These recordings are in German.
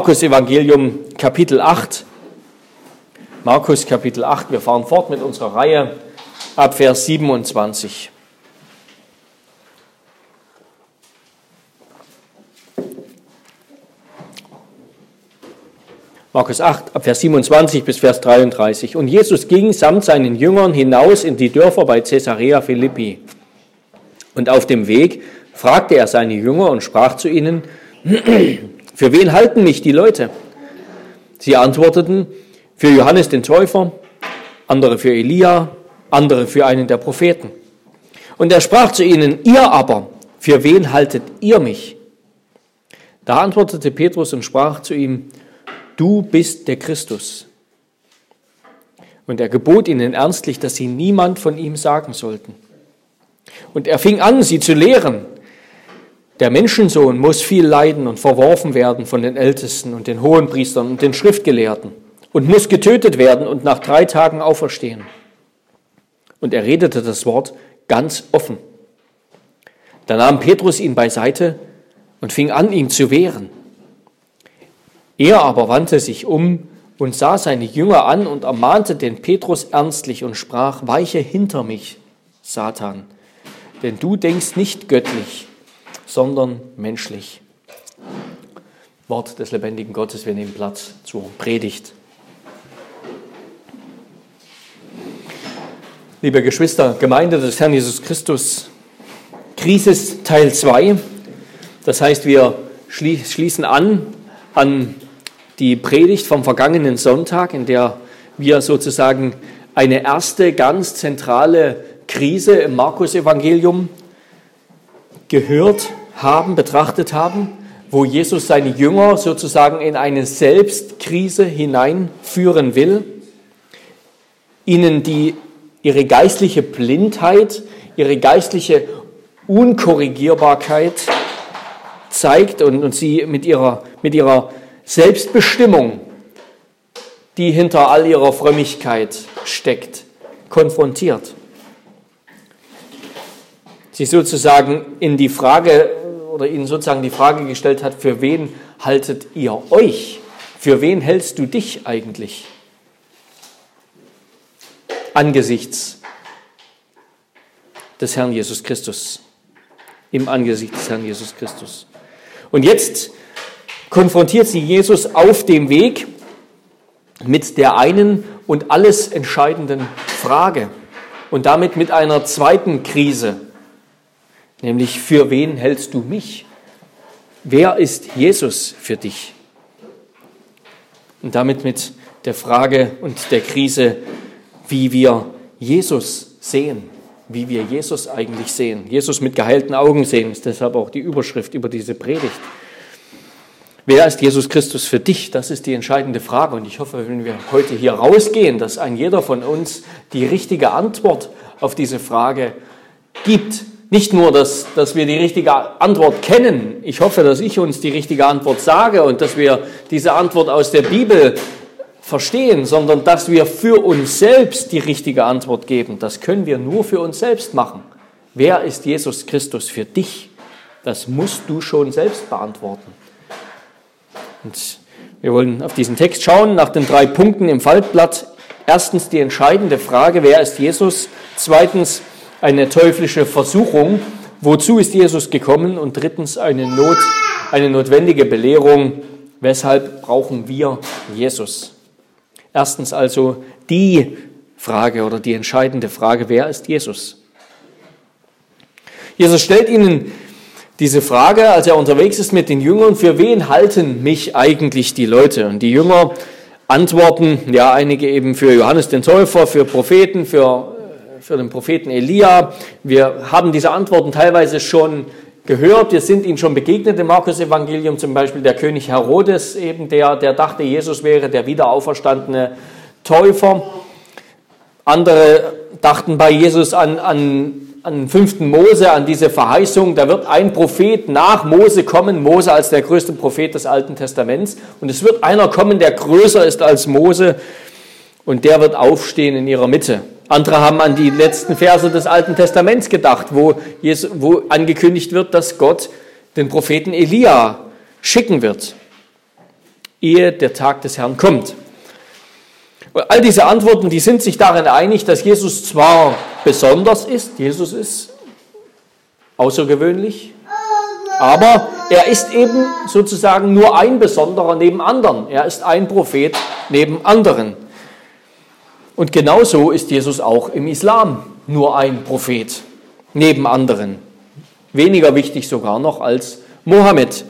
Markus Evangelium Kapitel 8. Markus Kapitel 8. Wir fahren fort mit unserer Reihe ab Vers 27. Markus 8, ab Vers 27 bis Vers 33. Und Jesus ging samt seinen Jüngern hinaus in die Dörfer bei Caesarea Philippi. Und auf dem Weg fragte er seine Jünger und sprach zu ihnen, für wen halten mich die Leute? Sie antworteten, für Johannes den Täufer, andere für Elia, andere für einen der Propheten. Und er sprach zu ihnen, ihr aber, für wen haltet ihr mich? Da antwortete Petrus und sprach zu ihm, du bist der Christus. Und er gebot ihnen ernstlich, dass sie niemand von ihm sagen sollten. Und er fing an, sie zu lehren. Der Menschensohn muss viel leiden und verworfen werden von den Ältesten und den Hohenpriestern und den Schriftgelehrten und muss getötet werden und nach drei Tagen auferstehen. Und er redete das Wort ganz offen. Da nahm Petrus ihn beiseite und fing an, ihm zu wehren. Er aber wandte sich um und sah seine Jünger an und ermahnte den Petrus ernstlich und sprach, weiche hinter mich, Satan, denn du denkst nicht göttlich, sondern menschlich. Wort des lebendigen Gottes, wir nehmen Platz zur Predigt. Liebe Geschwister, Gemeinde des Herrn Jesus Christus, Krisis Teil 2. Das heißt, wir schließen an an die Predigt vom vergangenen Sonntag, in der wir sozusagen eine erste ganz zentrale Krise im Markus-Evangelium gehört haben, betrachtet haben, wo Jesus seine Jünger sozusagen in eine Selbstkrise hineinführen will, ihnen die, ihre geistliche Blindheit, ihre geistliche Unkorrigierbarkeit zeigt und, und sie mit ihrer, mit ihrer Selbstbestimmung, die hinter all ihrer Frömmigkeit steckt, konfrontiert. Sie sozusagen in die Frage oder ihnen sozusagen die Frage gestellt hat, für wen haltet ihr euch? Für wen hältst du dich eigentlich? Angesichts des Herrn Jesus Christus. Im Angesicht des Herrn Jesus Christus. Und jetzt konfrontiert sie Jesus auf dem Weg mit der einen und alles entscheidenden Frage und damit mit einer zweiten Krise nämlich für wen hältst du mich? Wer ist Jesus für dich? Und damit mit der Frage und der Krise, wie wir Jesus sehen, wie wir Jesus eigentlich sehen. Jesus mit geheilten Augen sehen, ist deshalb auch die Überschrift über diese Predigt. Wer ist Jesus Christus für dich? Das ist die entscheidende Frage. Und ich hoffe, wenn wir heute hier rausgehen, dass ein jeder von uns die richtige Antwort auf diese Frage gibt. Nicht nur, dass, dass wir die richtige Antwort kennen. Ich hoffe, dass ich uns die richtige Antwort sage und dass wir diese Antwort aus der Bibel verstehen, sondern dass wir für uns selbst die richtige Antwort geben. Das können wir nur für uns selbst machen. Wer ist Jesus Christus für dich? Das musst du schon selbst beantworten. Und wir wollen auf diesen Text schauen, nach den drei Punkten im Faltblatt. Erstens die entscheidende Frage, wer ist Jesus? Zweitens, eine teuflische Versuchung. Wozu ist Jesus gekommen? Und drittens eine, Not, eine notwendige Belehrung. Weshalb brauchen wir Jesus? Erstens also die Frage oder die entscheidende Frage, wer ist Jesus? Jesus stellt ihnen diese Frage, als er unterwegs ist mit den Jüngern, für wen halten mich eigentlich die Leute? Und die Jünger antworten, ja, einige eben für Johannes den Täufer, für Propheten, für für den Propheten Elia. Wir haben diese Antworten teilweise schon gehört, wir sind ihnen schon begegnet im Markus-Evangelium, zum Beispiel der König Herodes, eben der, der dachte, Jesus wäre der wiederauferstandene Täufer. Andere dachten bei Jesus an, an, an 5. Mose, an diese Verheißung, da wird ein Prophet nach Mose kommen, Mose als der größte Prophet des Alten Testaments, und es wird einer kommen, der größer ist als Mose, und der wird aufstehen in ihrer Mitte. Andere haben an die letzten Verse des Alten Testaments gedacht, wo, Jesus, wo angekündigt wird, dass Gott den Propheten Elia schicken wird. ehe der Tag des Herrn kommt. Und all diese Antworten, die sind sich darin einig, dass Jesus zwar besonders ist, Jesus ist außergewöhnlich, aber er ist eben sozusagen nur ein Besonderer neben anderen. Er ist ein Prophet neben anderen. Und genauso ist Jesus auch im Islam nur ein Prophet neben anderen. Weniger wichtig sogar noch als Mohammed.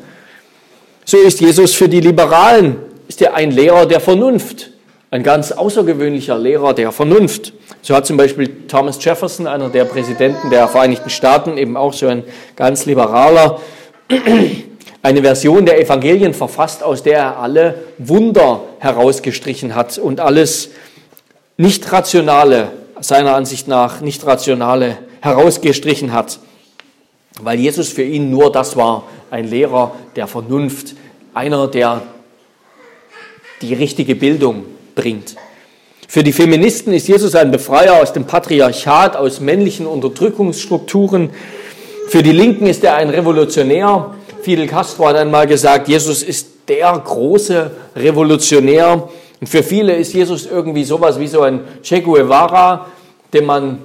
So ist Jesus für die Liberalen, ist er ein Lehrer der Vernunft, ein ganz außergewöhnlicher Lehrer der Vernunft. So hat zum Beispiel Thomas Jefferson, einer der Präsidenten der Vereinigten Staaten, eben auch so ein ganz liberaler, eine Version der Evangelien verfasst, aus der er alle Wunder herausgestrichen hat und alles nicht rationale, seiner Ansicht nach nicht rationale herausgestrichen hat, weil Jesus für ihn nur das war, ein Lehrer der Vernunft, einer, der die richtige Bildung bringt. Für die Feministen ist Jesus ein Befreier aus dem Patriarchat, aus männlichen Unterdrückungsstrukturen. Für die Linken ist er ein Revolutionär. Fidel Castro hat einmal gesagt, Jesus ist der große Revolutionär. Und für viele ist Jesus irgendwie sowas wie so ein Che Guevara, den man,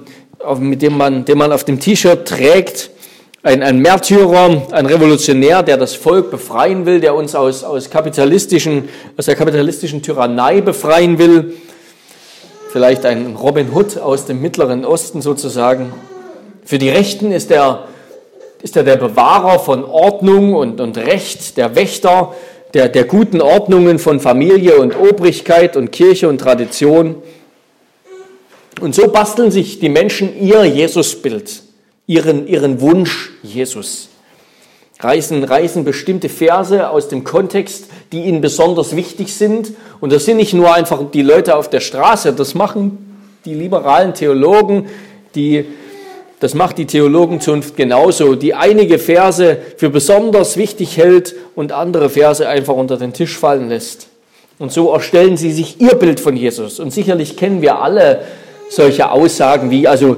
mit dem man, den man auf dem T-Shirt trägt ein, ein Märtyrer, ein Revolutionär, der das Volk befreien will, der uns aus, aus, kapitalistischen, aus der kapitalistischen Tyrannei befreien will. Vielleicht ein Robin Hood aus dem Mittleren Osten sozusagen. Für die Rechten ist er, ist er der Bewahrer von Ordnung und, und Recht, der Wächter der, der guten Ordnungen von Familie und Obrigkeit und Kirche und Tradition. Und so basteln sich die Menschen ihr Jesusbild ihren, ihren Wunsch Jesus. Reißen, reißen bestimmte Verse aus dem Kontext, die ihnen besonders wichtig sind. Und das sind nicht nur einfach die Leute auf der Straße, das machen die liberalen Theologen, die, das macht die Theologenzunft genauso, die einige Verse für besonders wichtig hält und andere Verse einfach unter den Tisch fallen lässt. Und so erstellen sie sich ihr Bild von Jesus. Und sicherlich kennen wir alle solche Aussagen wie, also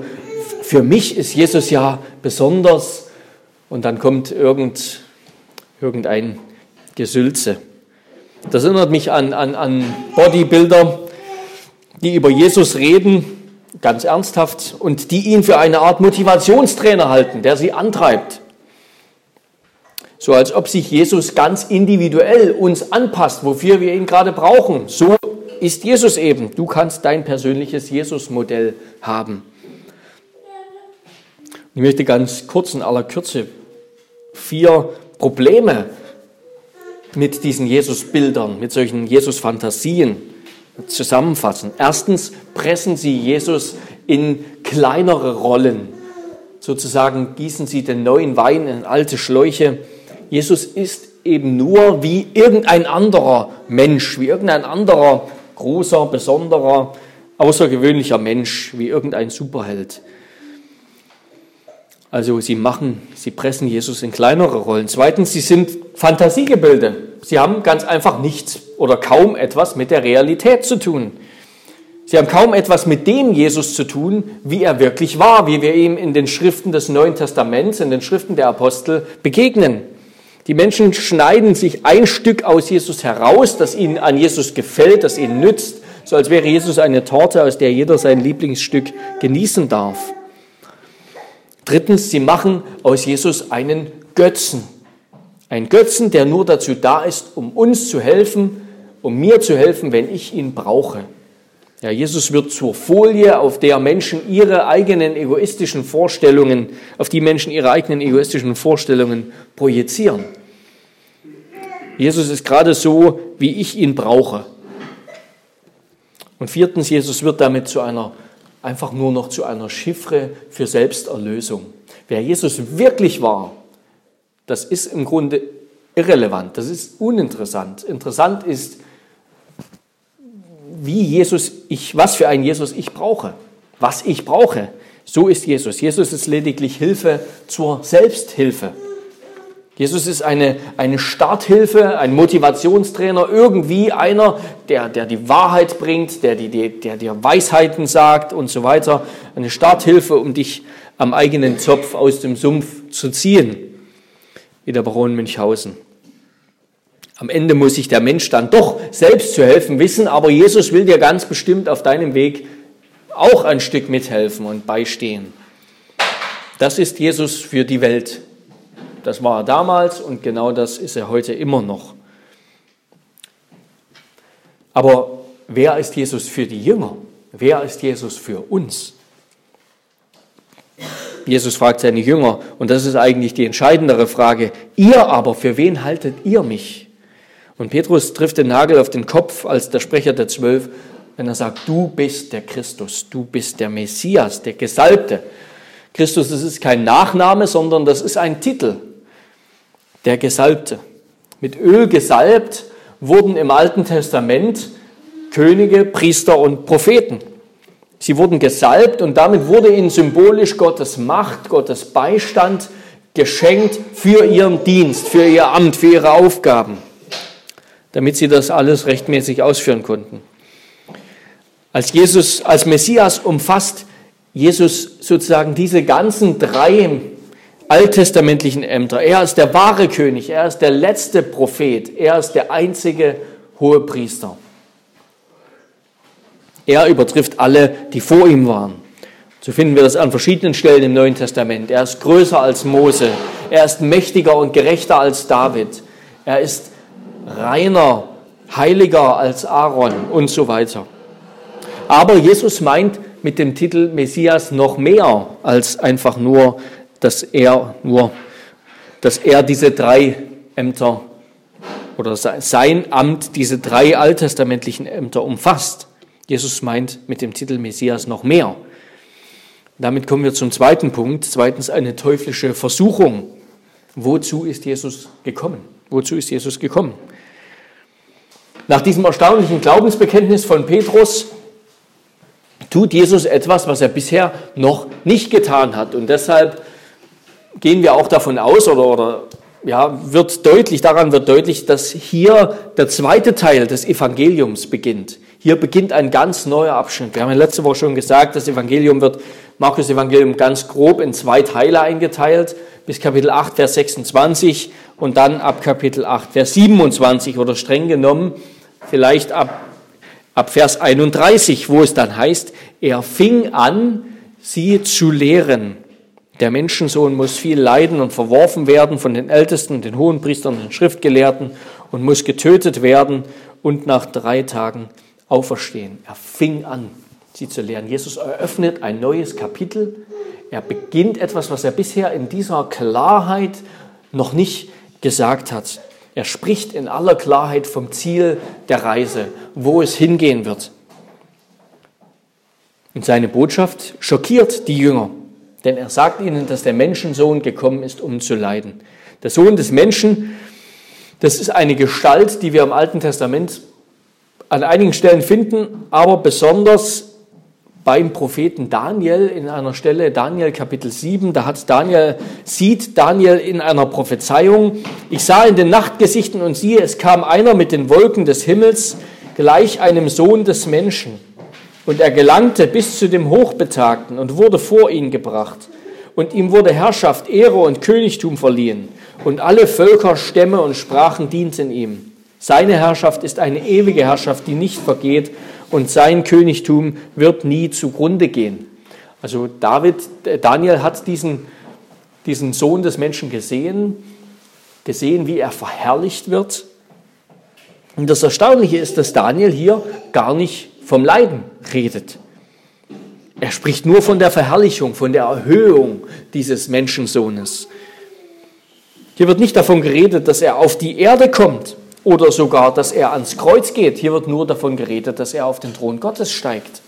für mich ist Jesus ja besonders und dann kommt irgend, irgendein Gesülze. Das erinnert mich an, an, an Bodybuilder, die über Jesus reden, ganz ernsthaft, und die ihn für eine Art Motivationstrainer halten, der sie antreibt. So als ob sich Jesus ganz individuell uns anpasst, wofür wir ihn gerade brauchen. So ist Jesus eben. Du kannst dein persönliches Jesus-Modell haben. Ich möchte ganz kurz in aller Kürze vier Probleme mit diesen Jesus-Bildern, mit solchen Jesus-Fantasien zusammenfassen. Erstens pressen sie Jesus in kleinere Rollen. Sozusagen gießen sie den neuen Wein in alte Schläuche. Jesus ist eben nur wie irgendein anderer Mensch, wie irgendein anderer großer, besonderer, außergewöhnlicher Mensch, wie irgendein Superheld. Also sie machen, sie pressen Jesus in kleinere Rollen. Zweitens, sie sind Fantasiegebilde. Sie haben ganz einfach nichts oder kaum etwas mit der Realität zu tun. Sie haben kaum etwas mit dem Jesus zu tun, wie er wirklich war, wie wir ihm in den Schriften des Neuen Testaments, in den Schriften der Apostel begegnen. Die Menschen schneiden sich ein Stück aus Jesus heraus, das ihnen an Jesus gefällt, das ihnen nützt, so als wäre Jesus eine Torte, aus der jeder sein Lieblingsstück genießen darf. Drittens, sie machen aus Jesus einen Götzen. Ein Götzen, der nur dazu da ist, um uns zu helfen, um mir zu helfen, wenn ich ihn brauche. Ja, Jesus wird zur Folie, auf der Menschen ihre eigenen egoistischen Vorstellungen, auf die Menschen ihre eigenen egoistischen Vorstellungen projizieren. Jesus ist gerade so, wie ich ihn brauche. Und viertens, Jesus wird damit zu einer einfach nur noch zu einer Chiffre für Selbsterlösung. Wer Jesus wirklich war, das ist im Grunde irrelevant, das ist uninteressant. Interessant ist, wie Jesus ich, was für ein Jesus ich brauche, was ich brauche. So ist Jesus. Jesus ist lediglich Hilfe zur Selbsthilfe. Jesus ist eine, eine Starthilfe, ein Motivationstrainer, irgendwie einer, der, der die Wahrheit bringt, der, die, der dir Weisheiten sagt und so weiter. Eine Starthilfe, um dich am eigenen Zopf aus dem Sumpf zu ziehen, der Baron Münchhausen. Am Ende muss sich der Mensch dann doch selbst zu helfen wissen, aber Jesus will dir ganz bestimmt auf deinem Weg auch ein Stück mithelfen und beistehen. Das ist Jesus für die Welt. Das war er damals und genau das ist er heute immer noch. Aber wer ist Jesus für die Jünger? Wer ist Jesus für uns? Jesus fragt seine Jünger, und das ist eigentlich die entscheidendere Frage, ihr aber, für wen haltet ihr mich? Und Petrus trifft den Nagel auf den Kopf als der Sprecher der Zwölf, wenn er sagt, du bist der Christus, du bist der Messias, der Gesalbte. Christus, das ist kein Nachname, sondern das ist ein Titel, der Gesalbte. Mit Öl gesalbt wurden im Alten Testament Könige, Priester und Propheten. Sie wurden gesalbt und damit wurde ihnen symbolisch Gottes Macht, Gottes Beistand geschenkt für ihren Dienst, für ihr Amt, für ihre Aufgaben damit sie das alles rechtmäßig ausführen konnten. Als Jesus, als Messias umfasst Jesus sozusagen diese ganzen drei alttestamentlichen Ämter. Er ist der wahre König, er ist der letzte Prophet, er ist der einzige hohe Priester. Er übertrifft alle, die vor ihm waren. So finden wir das an verschiedenen Stellen im Neuen Testament. Er ist größer als Mose, er ist mächtiger und gerechter als David, er ist reiner, heiliger als Aaron und so weiter. Aber Jesus meint mit dem Titel Messias noch mehr als einfach nur, dass er nur, dass er diese drei Ämter oder sein Amt diese drei alttestamentlichen Ämter umfasst. Jesus meint mit dem Titel Messias noch mehr. Damit kommen wir zum zweiten Punkt. Zweitens eine teuflische Versuchung. Wozu ist Jesus gekommen? Wozu ist Jesus gekommen? Nach diesem erstaunlichen Glaubensbekenntnis von Petrus tut Jesus etwas, was er bisher noch nicht getan hat. Und deshalb gehen wir auch davon aus, oder, oder ja, wird deutlich, daran wird deutlich, dass hier der zweite Teil des Evangeliums beginnt. Hier beginnt ein ganz neuer Abschnitt. Wir haben ja letzte Woche schon gesagt, das Evangelium wird, Markus Evangelium ganz grob in zwei Teile eingeteilt, bis Kapitel 8, Vers 26 und dann ab Kapitel 8, Vers 27 oder streng genommen vielleicht ab, ab Vers 31, wo es dann heißt, er fing an, sie zu lehren. Der Menschensohn muss viel leiden und verworfen werden von den Ältesten, den Hohenpriestern, den Schriftgelehrten und muss getötet werden und nach drei Tagen auferstehen. Er fing an, sie zu lehren. Jesus eröffnet ein neues Kapitel. Er beginnt etwas, was er bisher in dieser Klarheit noch nicht gesagt hat. Er spricht in aller Klarheit vom Ziel der Reise, wo es hingehen wird. Und seine Botschaft schockiert die Jünger, denn er sagt ihnen, dass der Menschensohn gekommen ist, um zu leiden. Der Sohn des Menschen, das ist eine Gestalt, die wir im Alten Testament an einigen Stellen finden, aber besonders beim Propheten Daniel in einer Stelle, Daniel Kapitel 7, da hat Daniel, sieht Daniel in einer Prophezeiung, ich sah in den Nachtgesichten und siehe, es kam einer mit den Wolken des Himmels, gleich einem Sohn des Menschen. Und er gelangte bis zu dem Hochbetagten und wurde vor ihn gebracht. Und ihm wurde Herrschaft, Ehre und Königtum verliehen. Und alle Völker, Stämme und Sprachen dienten ihm. Seine Herrschaft ist eine ewige Herrschaft, die nicht vergeht und sein Königtum wird nie zugrunde gehen. Also David, äh, Daniel hat diesen, diesen Sohn des Menschen gesehen, gesehen, wie er verherrlicht wird. Und das Erstaunliche ist, dass Daniel hier gar nicht vom Leiden redet. Er spricht nur von der Verherrlichung, von der Erhöhung dieses Menschensohnes. Hier wird nicht davon geredet, dass er auf die Erde kommt, oder sogar, dass er ans Kreuz geht. Hier wird nur davon geredet, dass er auf den Thron Gottes steigt.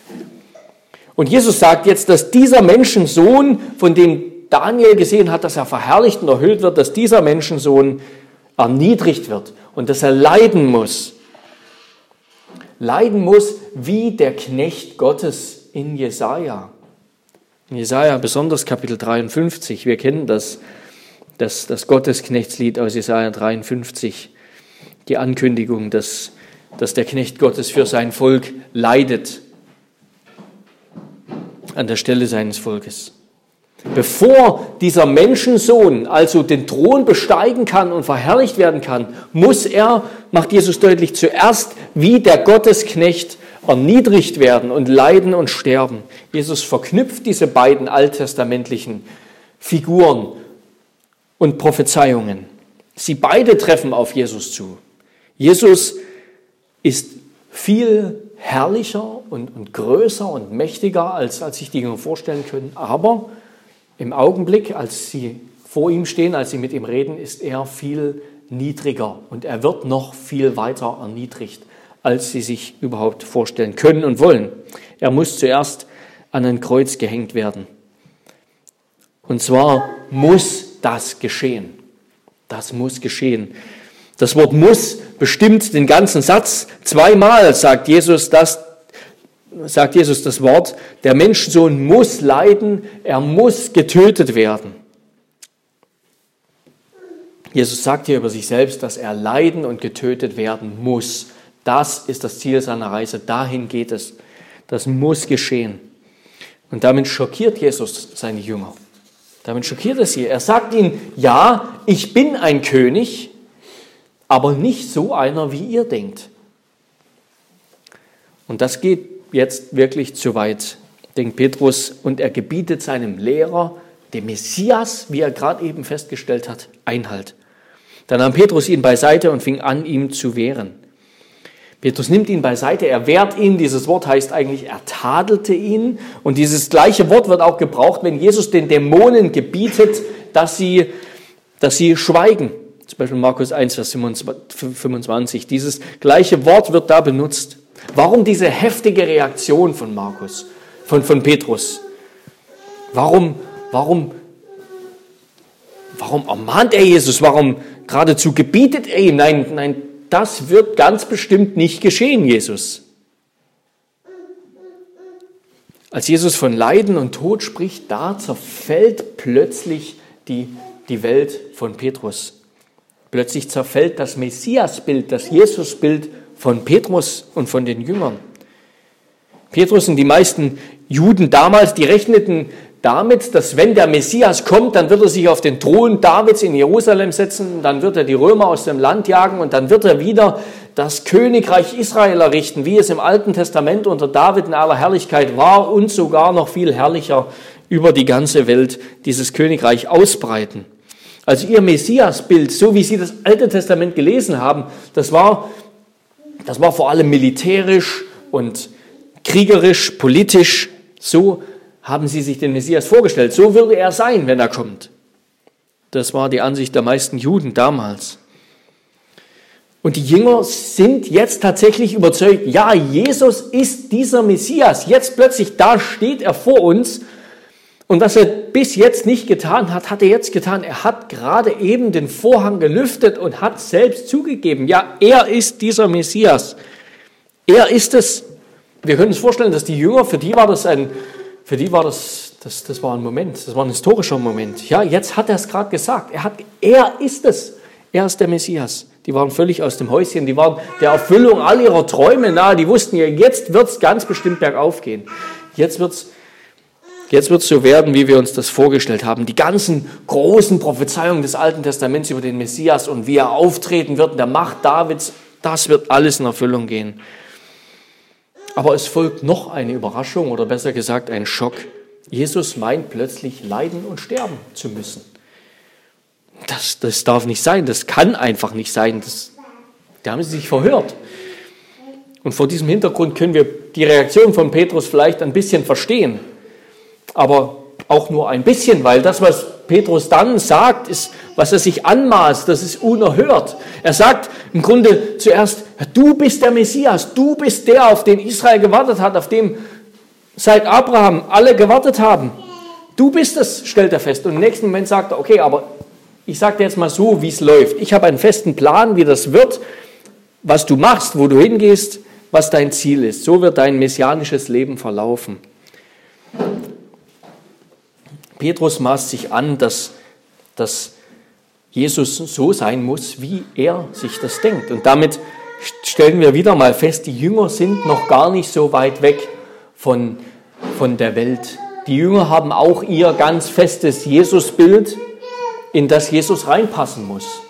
Und Jesus sagt jetzt, dass dieser Menschensohn, von dem Daniel gesehen hat, dass er verherrlicht und erhöht wird, dass dieser Menschensohn erniedrigt wird und dass er leiden muss. Leiden muss wie der Knecht Gottes in Jesaja. In Jesaja, besonders Kapitel 53, wir kennen das, das, das Gottesknechtslied aus Jesaja 53 die Ankündigung, dass, dass der Knecht Gottes für sein Volk leidet an der Stelle seines Volkes. Bevor dieser Menschensohn also den Thron besteigen kann und verherrlicht werden kann, muss er, macht Jesus deutlich, zuerst wie der Gottesknecht erniedrigt werden und leiden und sterben. Jesus verknüpft diese beiden alttestamentlichen Figuren und Prophezeiungen. Sie beide treffen auf Jesus zu. Jesus ist viel herrlicher und, und größer und mächtiger, als, als sich die Jünger vorstellen können. Aber im Augenblick, als sie vor ihm stehen, als sie mit ihm reden, ist er viel niedriger und er wird noch viel weiter erniedrigt, als sie sich überhaupt vorstellen können und wollen. Er muss zuerst an ein Kreuz gehängt werden. Und zwar muss das geschehen. Das muss geschehen. Das Wort muss bestimmt den ganzen Satz. Zweimal sagt Jesus das, sagt Jesus das Wort, der Menschensohn muss leiden, er muss getötet werden. Jesus sagt hier über sich selbst, dass er leiden und getötet werden muss. Das ist das Ziel seiner Reise. Dahin geht es. Das muss geschehen. Und damit schockiert Jesus seine Jünger. Damit schockiert es sie. Er sagt ihnen, ja, ich bin ein König, aber nicht so einer, wie ihr denkt. Und das geht jetzt wirklich zu weit, denkt Petrus, und er gebietet seinem Lehrer, dem Messias, wie er gerade eben festgestellt hat, Einhalt. Dann nahm Petrus ihn beiseite und fing an, ihm zu wehren. Petrus nimmt ihn beiseite, er wehrt ihn. Dieses Wort heißt eigentlich, er tadelte ihn. Und dieses gleiche Wort wird auch gebraucht, wenn Jesus den Dämonen gebietet, dass sie, dass sie schweigen. Zum Beispiel Markus 1, Vers 25. Dieses gleiche Wort wird da benutzt. Warum diese heftige Reaktion von Markus, von, von Petrus? Warum, warum, warum ermahnt er Jesus? Warum geradezu gebietet er ihm? Nein, nein, das wird ganz bestimmt nicht geschehen, Jesus. Als Jesus von Leiden und Tod spricht, da zerfällt plötzlich die, die Welt von Petrus. Plötzlich zerfällt das Messiasbild, das Jesusbild von Petrus und von den Jüngern. Petrus und die meisten Juden damals, die rechneten damit, dass wenn der Messias kommt, dann wird er sich auf den Thron Davids in Jerusalem setzen, dann wird er die Römer aus dem Land jagen und dann wird er wieder das Königreich Israel errichten, wie es im Alten Testament unter David in aller Herrlichkeit war und sogar noch viel herrlicher über die ganze Welt dieses Königreich ausbreiten. Also ihr Messiasbild, so wie Sie das Alte Testament gelesen haben, das war das war vor allem militärisch und kriegerisch, politisch. So haben sie sich den Messias vorgestellt. So würde er sein, wenn er kommt. Das war die Ansicht der meisten Juden damals. Und die Jünger sind jetzt tatsächlich überzeugt, ja, Jesus ist dieser Messias. Jetzt plötzlich, da steht er vor uns und was er bis jetzt nicht getan hat, hat er jetzt getan. Er hat gerade eben den Vorhang gelüftet und hat selbst zugegeben, ja, er ist dieser Messias. Er ist es. Wir können uns vorstellen, dass die Jünger, für die war das ein, für die war das, das, das war ein Moment, das war ein historischer Moment. Ja, jetzt hat er es gerade gesagt. Er, hat, er ist es. Er ist der Messias. Die waren völlig aus dem Häuschen, die waren der Erfüllung all ihrer Träume nahe. Die wussten ja, jetzt wird es ganz bestimmt bergauf gehen. Jetzt wird es Jetzt wird es so werden, wie wir uns das vorgestellt haben. Die ganzen großen Prophezeiungen des Alten Testaments über den Messias und wie er auftreten wird in der Macht Davids, das wird alles in Erfüllung gehen. Aber es folgt noch eine Überraschung oder besser gesagt ein Schock. Jesus meint plötzlich leiden und sterben zu müssen. Das, das darf nicht sein, das kann einfach nicht sein. Das, da haben sie sich verhört. Und vor diesem Hintergrund können wir die Reaktion von Petrus vielleicht ein bisschen verstehen aber auch nur ein bisschen, weil das, was Petrus dann sagt, ist, was er sich anmaßt, das ist unerhört. Er sagt im Grunde zuerst, du bist der Messias, du bist der, auf den Israel gewartet hat, auf dem seit Abraham alle gewartet haben. Du bist es, stellt er fest. Und im nächsten Moment sagt er, okay, aber ich sage dir jetzt mal so, wie es läuft. Ich habe einen festen Plan, wie das wird, was du machst, wo du hingehst, was dein Ziel ist. So wird dein messianisches Leben verlaufen. Petrus maßt sich an, dass, dass Jesus so sein muss, wie er sich das denkt. Und damit stellen wir wieder mal fest, die Jünger sind noch gar nicht so weit weg von, von der Welt Die Jünger haben auch ihr ganz festes Jesusbild, in das Jesus reinpassen muss.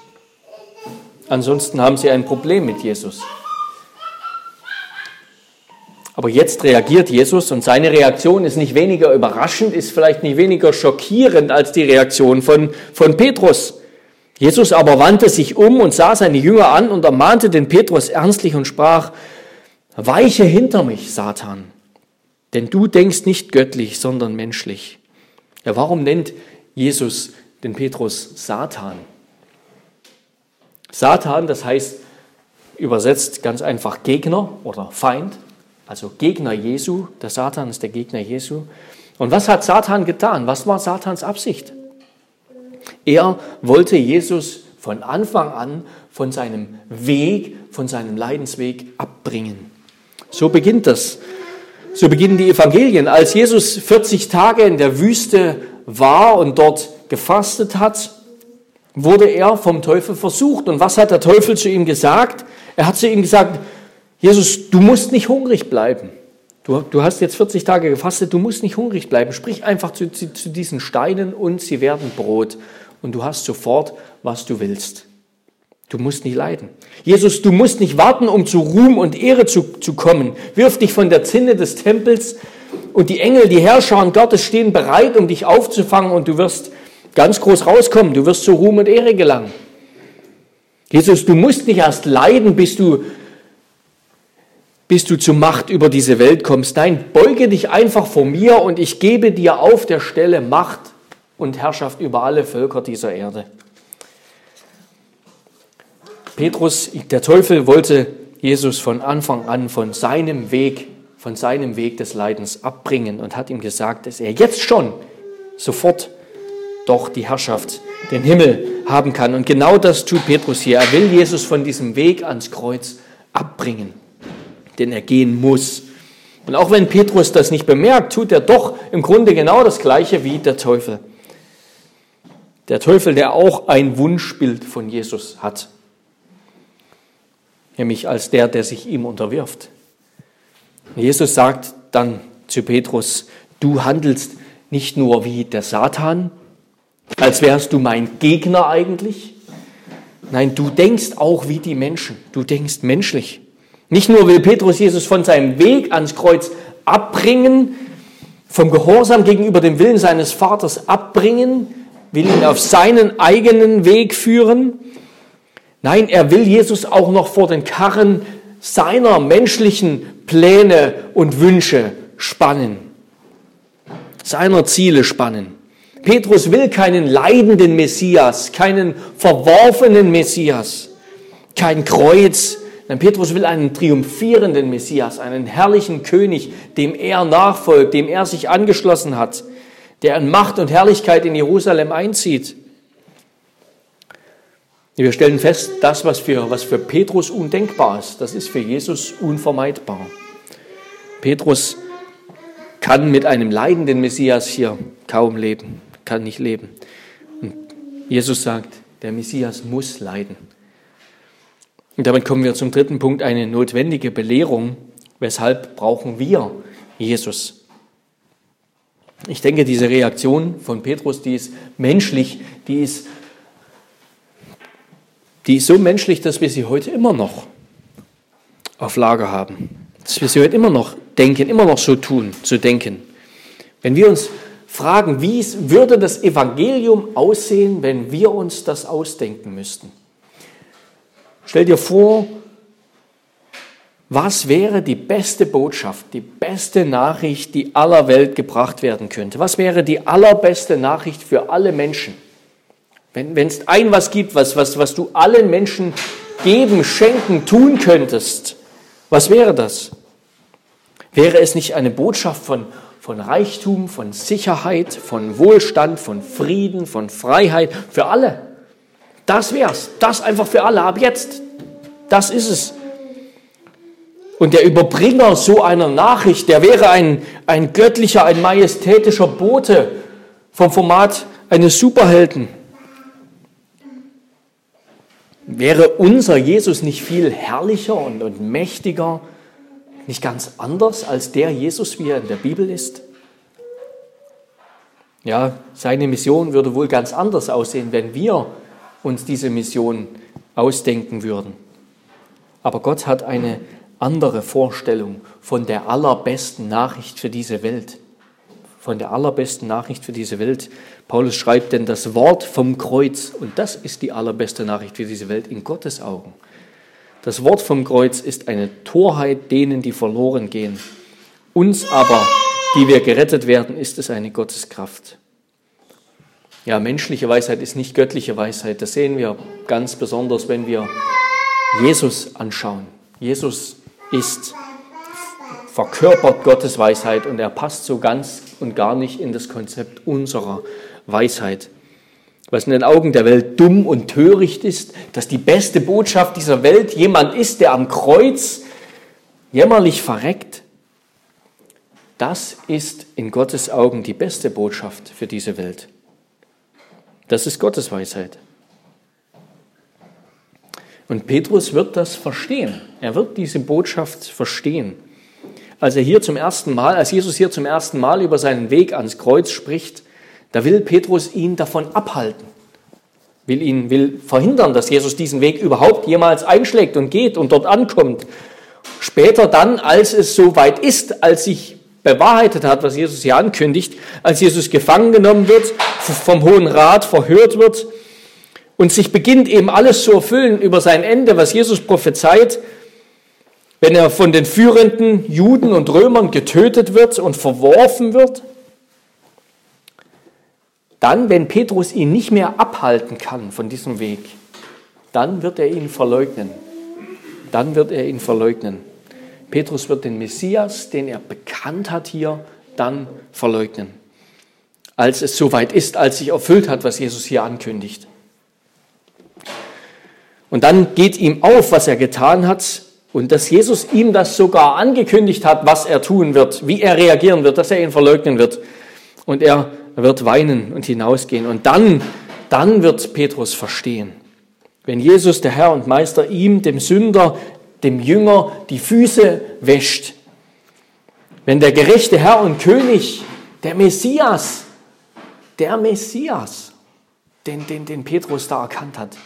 Ansonsten haben sie ein Problem mit Jesus. Aber jetzt reagiert Jesus und seine Reaktion ist nicht weniger überraschend, ist vielleicht nicht weniger schockierend als die Reaktion von, von Petrus. Jesus aber wandte sich um und sah seine Jünger an und ermahnte den Petrus ernstlich und sprach, Weiche hinter mich, Satan, denn du denkst nicht göttlich, sondern menschlich. Ja, warum nennt Jesus den Petrus Satan? Satan, das heißt übersetzt ganz einfach Gegner oder Feind, also Gegner Jesu. Der Satan ist der Gegner Jesu. Und was hat Satan getan? Was war Satans Absicht? Er wollte Jesus von Anfang an von seinem Weg, von seinem Leidensweg abbringen. So beginnt das. So beginnen die Evangelien. Als Jesus 40 Tage in der Wüste war und dort gefastet hat, wurde er vom Teufel versucht. Und was hat der Teufel zu ihm gesagt? Er hat zu ihm gesagt, Jesus, du musst nicht hungrig bleiben. Du, du hast jetzt 40 Tage gefastet, du musst nicht hungrig bleiben. Sprich einfach zu, zu, zu diesen Steinen und sie werden Brot. Und du hast sofort, was du willst. Du musst nicht leiden. Jesus, du musst nicht warten, um zu Ruhm und Ehre zu, zu kommen. Wirf dich von der Zinne des Tempels und die Engel, die Herrscher und Gottes stehen bereit, um dich aufzufangen und du wirst ganz groß rauskommen. Du wirst zu Ruhm und Ehre gelangen. Jesus, du musst nicht erst leiden, bis du, bis du zur Macht über diese Welt kommst. Nein, beuge dich einfach vor mir und ich gebe dir auf der Stelle Macht und Herrschaft über alle Völker dieser Erde. Petrus, der Teufel wollte Jesus von Anfang an von seinem Weg, von seinem Weg des Leidens abbringen und hat ihm gesagt, dass er jetzt schon sofort doch die Herrschaft, den Himmel haben kann. Und genau das tut Petrus hier. Er will Jesus von diesem Weg ans Kreuz abbringen, den er gehen muss. Und auch wenn Petrus das nicht bemerkt, tut er doch im Grunde genau das Gleiche wie der Teufel. Der Teufel, der auch ein Wunschbild von Jesus hat, nämlich als der, der sich ihm unterwirft. Jesus sagt dann zu Petrus, du handelst nicht nur wie der Satan, als wärst du mein Gegner eigentlich. Nein, du denkst auch wie die Menschen. Du denkst menschlich. Nicht nur will Petrus Jesus von seinem Weg ans Kreuz abbringen, vom Gehorsam gegenüber dem Willen seines Vaters abbringen, will ihn auf seinen eigenen Weg führen. Nein, er will Jesus auch noch vor den Karren seiner menschlichen Pläne und Wünsche spannen, seiner Ziele spannen. Petrus will keinen leidenden Messias, keinen verworfenen Messias, kein Kreuz. Nein, Petrus will einen triumphierenden Messias, einen herrlichen König, dem er nachfolgt, dem er sich angeschlossen hat, der in Macht und Herrlichkeit in Jerusalem einzieht. Wir stellen fest, das, was für, was für Petrus undenkbar ist, das ist für Jesus unvermeidbar. Petrus kann mit einem leidenden Messias hier kaum leben kann nicht leben. Und Jesus sagt, der Messias muss leiden. Und damit kommen wir zum dritten Punkt, eine notwendige Belehrung. Weshalb brauchen wir Jesus? Ich denke, diese Reaktion von Petrus, die ist menschlich, die ist, die ist so menschlich, dass wir sie heute immer noch auf Lager haben. Dass wir sie heute immer noch denken, immer noch so tun, zu denken. Wenn wir uns fragen, wie würde das Evangelium aussehen, wenn wir uns das ausdenken müssten? Stell dir vor, was wäre die beste Botschaft, die beste Nachricht, die aller Welt gebracht werden könnte? Was wäre die allerbeste Nachricht für alle Menschen? Wenn es ein was gibt, was, was, was du allen Menschen geben, schenken, tun könntest, was wäre das? Wäre es nicht eine Botschaft von von Reichtum, von Sicherheit, von Wohlstand, von Frieden, von Freiheit für alle. Das wär's. Das einfach für alle ab jetzt. Das ist es. Und der Überbringer so einer Nachricht, der wäre ein, ein göttlicher, ein majestätischer Bote vom Format eines Superhelden. Wäre unser Jesus nicht viel herrlicher und, und mächtiger nicht ganz anders als der Jesus, wie er in der Bibel ist? Ja, seine Mission würde wohl ganz anders aussehen, wenn wir uns diese Mission ausdenken würden. Aber Gott hat eine andere Vorstellung von der allerbesten Nachricht für diese Welt. Von der allerbesten Nachricht für diese Welt. Paulus schreibt denn das Wort vom Kreuz, und das ist die allerbeste Nachricht für diese Welt in Gottes Augen. Das Wort vom Kreuz ist eine Torheit denen, die verloren gehen. Uns aber, die wir gerettet werden, ist es eine Gotteskraft. Ja, menschliche Weisheit ist nicht göttliche Weisheit. Das sehen wir ganz besonders, wenn wir Jesus anschauen. Jesus ist verkörpert Gottes Weisheit und er passt so ganz und gar nicht in das Konzept unserer Weisheit. Was in den Augen der Welt dumm und töricht ist, dass die beste Botschaft dieser Welt jemand ist, der am Kreuz jämmerlich verreckt, das ist in Gottes Augen die beste Botschaft für diese Welt. Das ist Gottes Weisheit. Und Petrus wird das verstehen. Er wird diese Botschaft verstehen. Als er hier zum ersten Mal, als Jesus hier zum ersten Mal über seinen Weg ans Kreuz spricht, da will Petrus ihn davon abhalten. Will ihn, will verhindern, dass Jesus diesen Weg überhaupt jemals einschlägt und geht und dort ankommt. Später dann, als es so weit ist, als sich bewahrheitet hat, was Jesus hier ankündigt, als Jesus gefangen genommen wird, vom Hohen Rat verhört wird, und sich beginnt eben alles zu erfüllen über sein Ende, was Jesus prophezeit, wenn er von den führenden Juden und Römern getötet wird und verworfen wird, dann, wenn Petrus ihn nicht mehr abhalten kann von diesem Weg, dann wird er ihn verleugnen. Dann wird er ihn verleugnen. Petrus wird den Messias, den er bekannt hat hier, dann verleugnen. Als es soweit ist, als sich erfüllt hat, was Jesus hier ankündigt. Und dann geht ihm auf, was er getan hat und dass Jesus ihm das sogar angekündigt hat, was er tun wird, wie er reagieren wird, dass er ihn verleugnen wird. Und er wird weinen und hinausgehen. Und dann, dann wird Petrus verstehen. Wenn Jesus, der Herr und Meister, ihm, dem Sünder, dem Jünger, die Füße wäscht. Wenn der gerechte Herr und König, der Messias, der Messias, den, den, den Petrus da erkannt hat,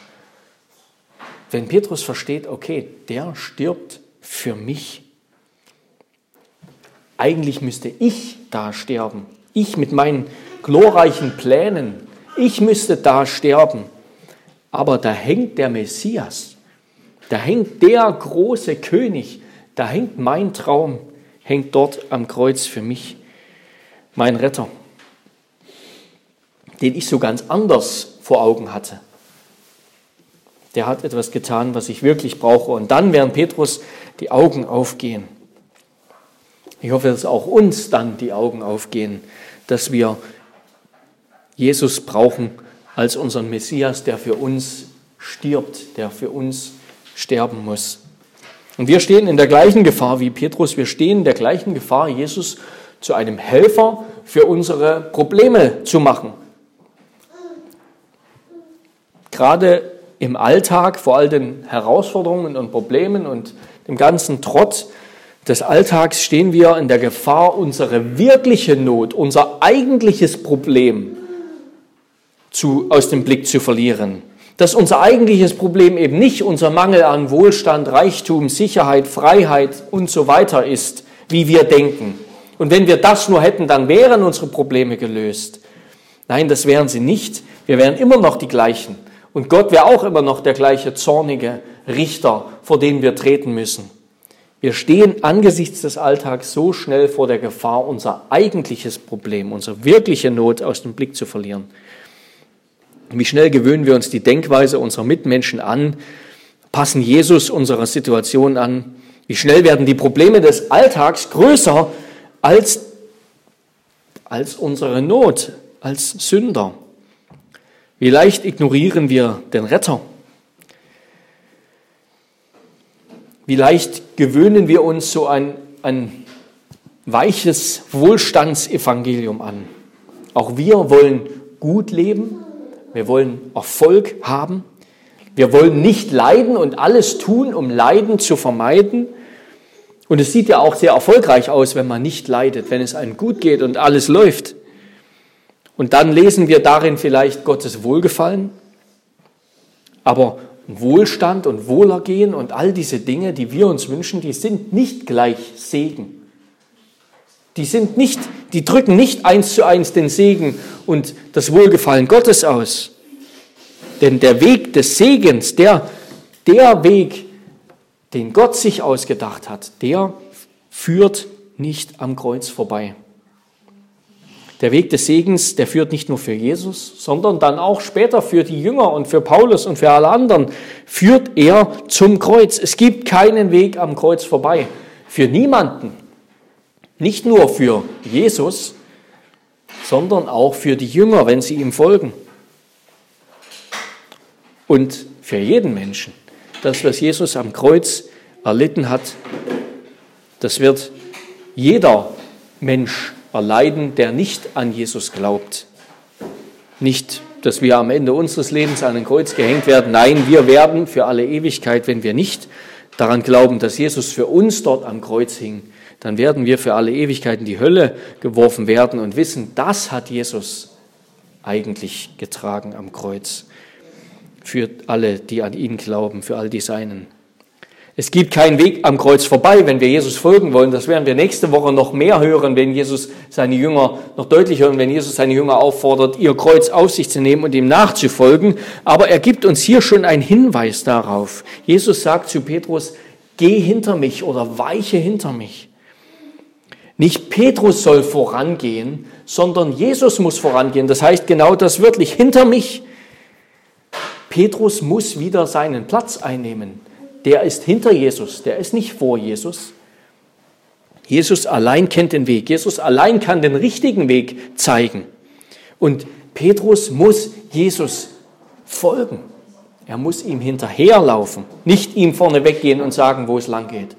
wenn Petrus versteht, okay, der stirbt für mich. Eigentlich müsste ich da sterben. Ich mit meinen glorreichen Plänen. Ich müsste da sterben. Aber da hängt der Messias. Da hängt der große König. Da hängt mein Traum, hängt dort am Kreuz für mich. Mein Retter, den ich so ganz anders vor Augen hatte der hat etwas getan, was ich wirklich brauche. Und dann werden Petrus die Augen aufgehen. Ich hoffe, dass auch uns dann die Augen aufgehen, dass wir Jesus brauchen als unseren Messias, der für uns stirbt, der für uns sterben muss. Und wir stehen in der gleichen Gefahr wie Petrus, wir stehen in der gleichen Gefahr, Jesus zu einem Helfer für unsere Probleme zu machen. Gerade im Alltag, vor all den Herausforderungen und Problemen und dem ganzen Trott des Alltags stehen wir in der Gefahr, unsere wirkliche Not, unser eigentliches Problem zu, aus dem Blick zu verlieren. Dass unser eigentliches Problem eben nicht unser Mangel an Wohlstand, Reichtum, Sicherheit, Freiheit und so weiter ist, wie wir denken. Und wenn wir das nur hätten, dann wären unsere Probleme gelöst. Nein, das wären sie nicht. Wir wären immer noch die gleichen. Und Gott wäre auch immer noch der gleiche zornige Richter, vor den wir treten müssen. Wir stehen angesichts des Alltags so schnell vor der Gefahr, unser eigentliches Problem, unsere wirkliche Not aus dem Blick zu verlieren. Wie schnell gewöhnen wir uns die Denkweise unserer Mitmenschen an, passen Jesus unserer Situation an. Wie schnell werden die Probleme des Alltags größer als, als unsere Not, als Sünder. Wie leicht ignorieren wir den Retter? Wie leicht gewöhnen wir uns so ein, ein weiches Wohlstandsevangelium an? Auch wir wollen gut leben, wir wollen Erfolg haben, wir wollen nicht leiden und alles tun, um Leiden zu vermeiden. Und es sieht ja auch sehr erfolgreich aus, wenn man nicht leidet, wenn es einem gut geht und alles läuft. Und dann lesen wir darin vielleicht Gottes Wohlgefallen. Aber Wohlstand und Wohlergehen und all diese Dinge, die wir uns wünschen, die sind nicht gleich Segen. Die sind nicht, die drücken nicht eins zu eins den Segen und das Wohlgefallen Gottes aus. Denn der Weg des Segens, der, der Weg, den Gott sich ausgedacht hat, der führt nicht am Kreuz vorbei. Der Weg des Segens, der führt nicht nur für Jesus, sondern dann auch später für die Jünger und für Paulus und für alle anderen, führt er zum Kreuz. Es gibt keinen Weg am Kreuz vorbei. Für niemanden. Nicht nur für Jesus, sondern auch für die Jünger, wenn sie ihm folgen. Und für jeden Menschen. Das, was Jesus am Kreuz erlitten hat, das wird jeder Mensch erleiden, der nicht an Jesus glaubt. Nicht, dass wir am Ende unseres Lebens an ein Kreuz gehängt werden. Nein, wir werden für alle Ewigkeit, wenn wir nicht daran glauben, dass Jesus für uns dort am Kreuz hing, dann werden wir für alle Ewigkeit in die Hölle geworfen werden und wissen, das hat Jesus eigentlich getragen am Kreuz. Für alle, die an ihn glauben, für all die Seinen. Es gibt keinen Weg am Kreuz vorbei, wenn wir Jesus folgen wollen. Das werden wir nächste Woche noch mehr hören, wenn Jesus seine Jünger noch deutlich hören, wenn Jesus seine Jünger auffordert, ihr Kreuz auf sich zu nehmen und ihm nachzufolgen. Aber er gibt uns hier schon einen Hinweis darauf. Jesus sagt zu Petrus, geh hinter mich oder weiche hinter mich. Nicht Petrus soll vorangehen, sondern Jesus muss vorangehen. Das heißt genau das wörtlich, hinter mich. Petrus muss wieder seinen Platz einnehmen der ist hinter Jesus, der ist nicht vor Jesus. Jesus allein kennt den Weg. Jesus allein kann den richtigen Weg zeigen. Und Petrus muss Jesus folgen. Er muss ihm hinterherlaufen, nicht ihm vorne weggehen und sagen, wo es lang geht.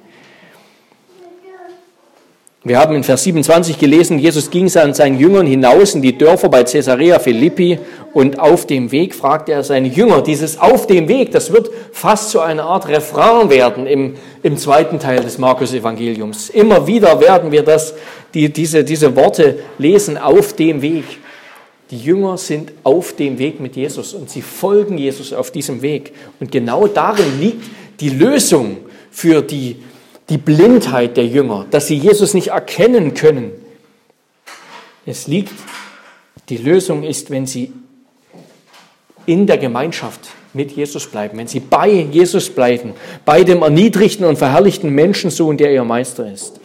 Wir haben in Vers 27 gelesen, Jesus ging an seinen Jüngern hinaus in die Dörfer bei Caesarea Philippi und auf dem Weg fragte er seine Jünger. Dieses auf dem Weg, das wird fast zu einer Art Refrain werden im, im zweiten Teil des Markus-Evangeliums. Immer wieder werden wir das, die, diese, diese Worte lesen, auf dem Weg. Die Jünger sind auf dem Weg mit Jesus und sie folgen Jesus auf diesem Weg. Und genau darin liegt die Lösung für die die Blindheit der Jünger, dass sie Jesus nicht erkennen können. Es liegt, die Lösung ist, wenn sie in der Gemeinschaft mit Jesus bleiben, wenn sie bei Jesus bleiben, bei dem erniedrigten und verherrlichten Menschensohn, der ihr Meister ist.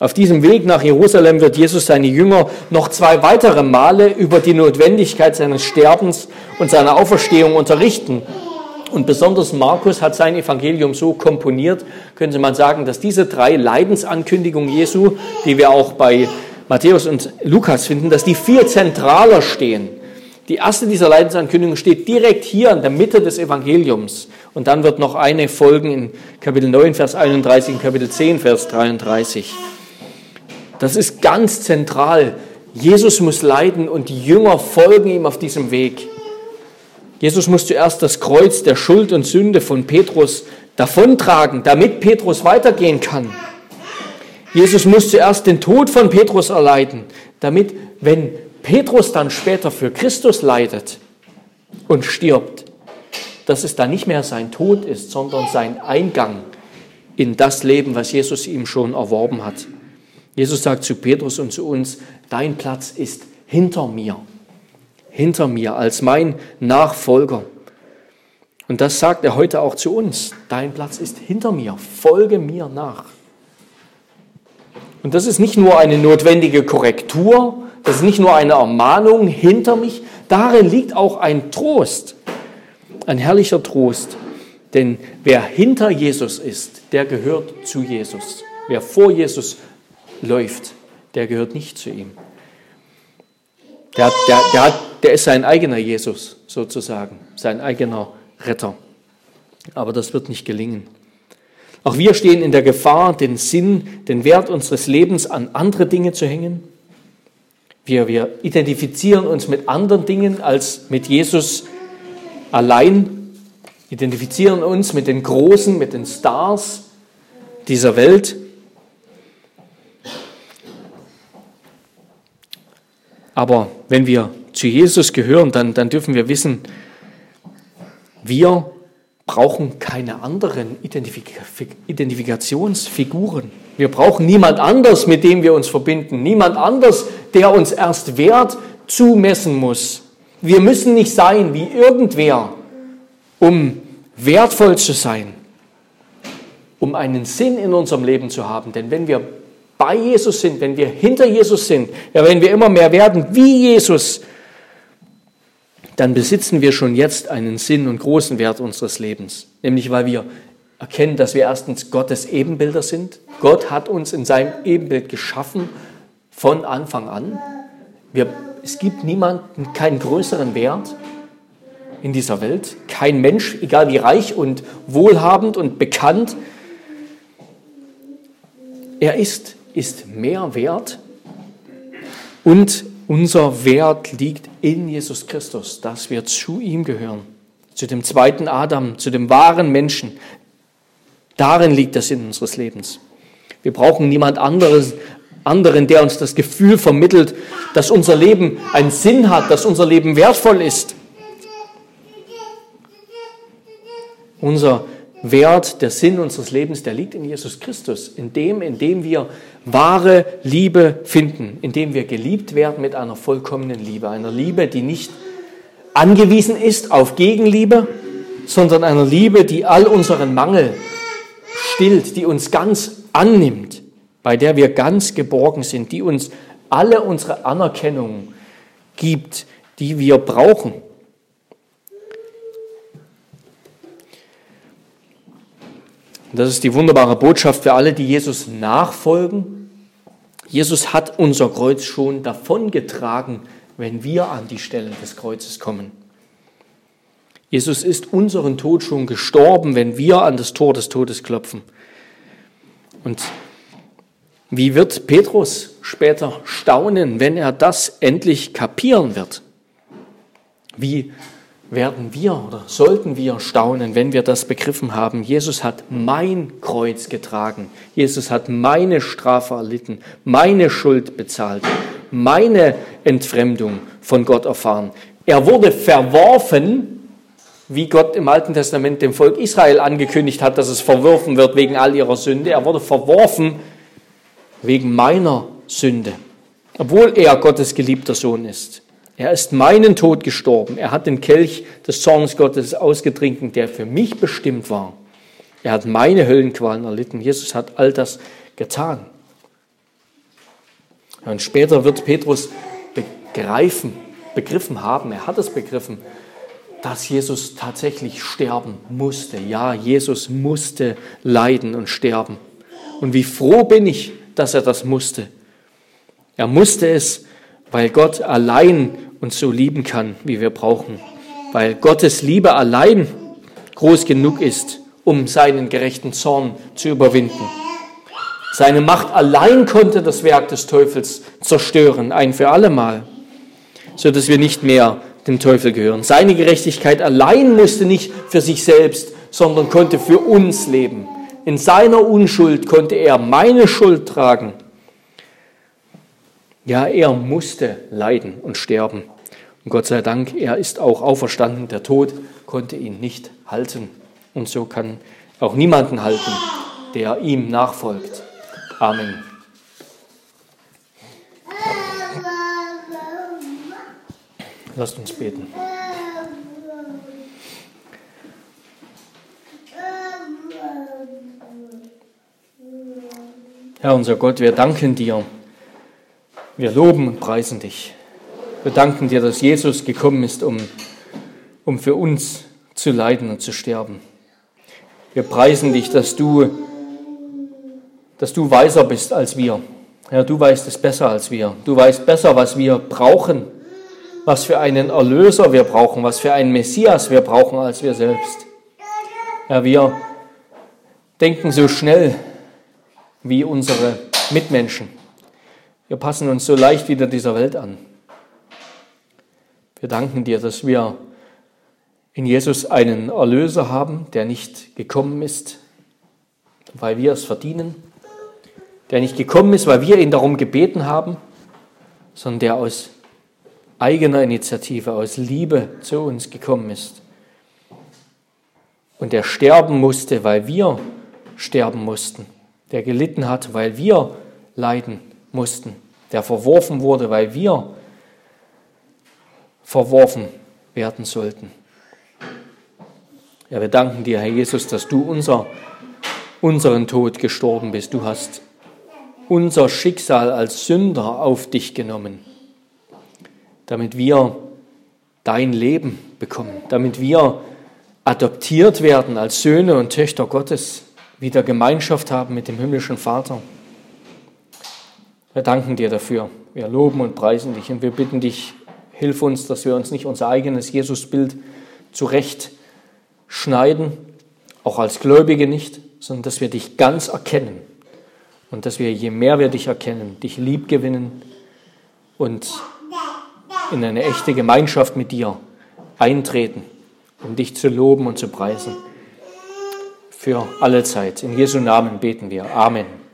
Auf diesem Weg nach Jerusalem wird Jesus seine Jünger noch zwei weitere Male über die Notwendigkeit seines Sterbens und seiner Auferstehung unterrichten. Und besonders Markus hat sein Evangelium so komponiert, könnte man sagen, dass diese drei Leidensankündigungen Jesu, die wir auch bei Matthäus und Lukas finden, dass die viel zentraler stehen. Die erste dieser Leidensankündigungen steht direkt hier in der Mitte des Evangeliums. Und dann wird noch eine folgen in Kapitel 9, Vers 31, in Kapitel 10, Vers 33. Das ist ganz zentral. Jesus muss leiden und die Jünger folgen ihm auf diesem Weg. Jesus muss zuerst das Kreuz der Schuld und Sünde von Petrus davontragen, damit Petrus weitergehen kann. Jesus muss zuerst den Tod von Petrus erleiden, damit, wenn Petrus dann später für Christus leidet und stirbt, dass es dann nicht mehr sein Tod ist, sondern sein Eingang in das Leben, was Jesus ihm schon erworben hat. Jesus sagt zu Petrus und zu uns, dein Platz ist hinter mir hinter mir als mein Nachfolger. Und das sagt er heute auch zu uns. Dein Platz ist hinter mir. Folge mir nach. Und das ist nicht nur eine notwendige Korrektur, das ist nicht nur eine Ermahnung hinter mich, darin liegt auch ein Trost, ein herrlicher Trost. Denn wer hinter Jesus ist, der gehört zu Jesus. Wer vor Jesus läuft, der gehört nicht zu ihm. Der, der, der, hat, der ist sein eigener Jesus sozusagen, sein eigener Retter. Aber das wird nicht gelingen. Auch wir stehen in der Gefahr, den Sinn, den Wert unseres Lebens an andere Dinge zu hängen. Wir, wir identifizieren uns mit anderen Dingen als mit Jesus allein, identifizieren uns mit den Großen, mit den Stars dieser Welt. Aber wenn wir zu Jesus gehören, dann, dann dürfen wir wissen, wir brauchen keine anderen Identifik Identifikationsfiguren. Wir brauchen niemand anders, mit dem wir uns verbinden. Niemand anders, der uns erst Wert zumessen muss. Wir müssen nicht sein wie irgendwer, um wertvoll zu sein, um einen Sinn in unserem Leben zu haben. Denn wenn wir bei Jesus sind, wenn wir hinter Jesus sind, ja, wenn wir immer mehr werden wie Jesus, dann besitzen wir schon jetzt einen Sinn und großen Wert unseres Lebens. Nämlich weil wir erkennen, dass wir erstens Gottes Ebenbilder sind. Gott hat uns in seinem Ebenbild geschaffen von Anfang an. Wir, es gibt niemanden keinen größeren Wert in dieser Welt. Kein Mensch, egal wie reich und wohlhabend und bekannt er ist, ist mehr wert und unser Wert liegt in Jesus Christus, dass wir zu ihm gehören, zu dem zweiten Adam, zu dem wahren Menschen. Darin liegt der Sinn unseres Lebens. Wir brauchen niemand anderes, anderen, der uns das Gefühl vermittelt, dass unser Leben einen Sinn hat, dass unser Leben wertvoll ist. Unser Wert, der Sinn unseres Lebens, der liegt in Jesus Christus, in dem, in dem wir wahre Liebe finden, in dem wir geliebt werden mit einer vollkommenen Liebe, einer Liebe, die nicht angewiesen ist auf Gegenliebe, sondern einer Liebe, die all unseren Mangel stillt, die uns ganz annimmt, bei der wir ganz geborgen sind, die uns alle unsere Anerkennung gibt, die wir brauchen. Das ist die wunderbare Botschaft für alle, die Jesus nachfolgen. Jesus hat unser Kreuz schon davongetragen, wenn wir an die Stelle des Kreuzes kommen. Jesus ist unseren Tod schon gestorben, wenn wir an das Tor des Todes klopfen. Und wie wird Petrus später staunen, wenn er das endlich kapieren wird? Wie werden wir oder sollten wir staunen, wenn wir das begriffen haben. Jesus hat mein Kreuz getragen. Jesus hat meine Strafe erlitten, meine Schuld bezahlt, meine Entfremdung von Gott erfahren. Er wurde verworfen, wie Gott im Alten Testament dem Volk Israel angekündigt hat, dass es verworfen wird wegen all ihrer Sünde. Er wurde verworfen wegen meiner Sünde, obwohl er Gottes geliebter Sohn ist. Er ist meinen Tod gestorben. Er hat den Kelch des Zorns Gottes ausgetrinken, der für mich bestimmt war. Er hat meine Höllenqualen erlitten. Jesus hat all das getan. Und später wird Petrus begreifen, begriffen haben, er hat es begriffen, dass Jesus tatsächlich sterben musste. Ja, Jesus musste leiden und sterben. Und wie froh bin ich, dass er das musste. Er musste es, weil Gott allein uns so lieben kann, wie wir brauchen, weil Gottes Liebe allein groß genug ist, um seinen gerechten Zorn zu überwinden. Seine Macht allein konnte das Werk des Teufels zerstören, ein für allemal, so dass wir nicht mehr dem Teufel gehören. Seine Gerechtigkeit allein musste nicht für sich selbst, sondern konnte für uns leben. In seiner Unschuld konnte er meine Schuld tragen ja, er musste leiden und sterben. Und Gott sei Dank, er ist auch auferstanden. Der Tod konnte ihn nicht halten. Und so kann auch niemanden halten, der ihm nachfolgt. Amen. Lasst uns beten. Herr unser Gott, wir danken dir wir loben und preisen dich. Wir danken dir, dass Jesus gekommen ist, um, um für uns zu leiden und zu sterben. Wir preisen dich, dass du, dass du weiser bist als wir. Ja, du weißt es besser als wir. Du weißt besser, was wir brauchen, was für einen Erlöser wir brauchen, was für einen Messias wir brauchen als wir selbst. Ja, wir denken so schnell wie unsere Mitmenschen. Wir passen uns so leicht wieder dieser Welt an. Wir danken dir, dass wir in Jesus einen Erlöser haben, der nicht gekommen ist, weil wir es verdienen, der nicht gekommen ist, weil wir ihn darum gebeten haben, sondern der aus eigener Initiative, aus Liebe zu uns gekommen ist. Und der sterben musste, weil wir sterben mussten. Der gelitten hat, weil wir leiden mussten. Der verworfen wurde, weil wir verworfen werden sollten. Ja, wir danken dir, Herr Jesus, dass du unser, unseren Tod gestorben bist. Du hast unser Schicksal als Sünder auf dich genommen, damit wir dein Leben bekommen, damit wir adoptiert werden als Söhne und Töchter Gottes, wieder Gemeinschaft haben mit dem himmlischen Vater. Wir danken dir dafür. Wir loben und preisen dich und wir bitten dich, hilf uns, dass wir uns nicht unser eigenes Jesusbild zurecht schneiden, auch als Gläubige nicht, sondern dass wir dich ganz erkennen und dass wir, je mehr wir dich erkennen, dich lieb gewinnen und in eine echte Gemeinschaft mit dir eintreten, um dich zu loben und zu preisen. Für alle Zeit. In Jesu Namen beten wir. Amen.